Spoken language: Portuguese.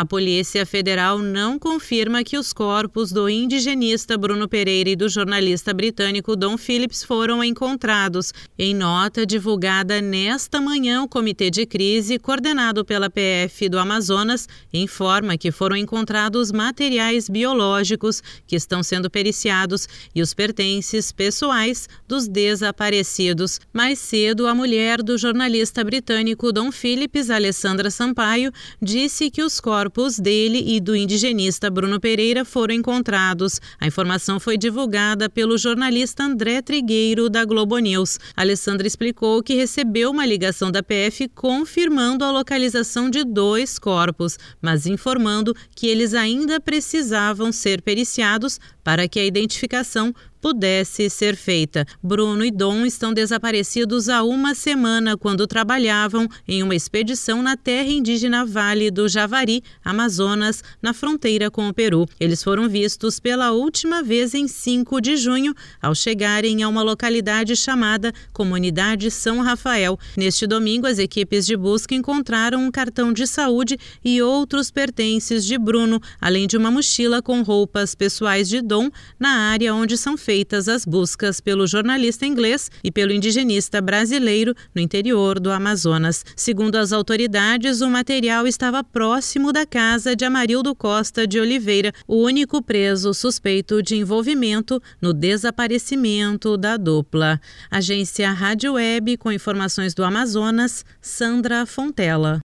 A Polícia Federal não confirma que os corpos do indigenista Bruno Pereira e do jornalista britânico Don Phillips foram encontrados. Em nota divulgada nesta manhã, o Comitê de Crise, coordenado pela PF do Amazonas, informa que foram encontrados materiais biológicos que estão sendo periciados e os pertences pessoais dos desaparecidos. Mais cedo, a mulher do jornalista britânico Don Phillips, Alessandra Sampaio, disse que os corpos dele e do indigenista Bruno Pereira foram encontrados. A informação foi divulgada pelo jornalista André Trigueiro, da Globo News. Alessandra explicou que recebeu uma ligação da PF confirmando a localização de dois corpos, mas informando que eles ainda precisavam ser periciados para que a identificação pudesse ser feita. Bruno e Dom estão desaparecidos há uma semana quando trabalhavam em uma expedição na terra indígena Vale do Javari, Amazonas, na fronteira com o Peru. Eles foram vistos pela última vez em 5 de junho, ao chegarem a uma localidade chamada Comunidade São Rafael. Neste domingo, as equipes de busca encontraram um cartão de saúde e outros pertences de Bruno, além de uma mochila com roupas pessoais de Dom na área onde são feitas feitas as buscas pelo jornalista inglês e pelo indigenista brasileiro no interior do Amazonas. Segundo as autoridades, o material estava próximo da casa de Amarildo Costa de Oliveira, o único preso suspeito de envolvimento no desaparecimento da dupla. Agência Rádio Web com informações do Amazonas, Sandra Fontela.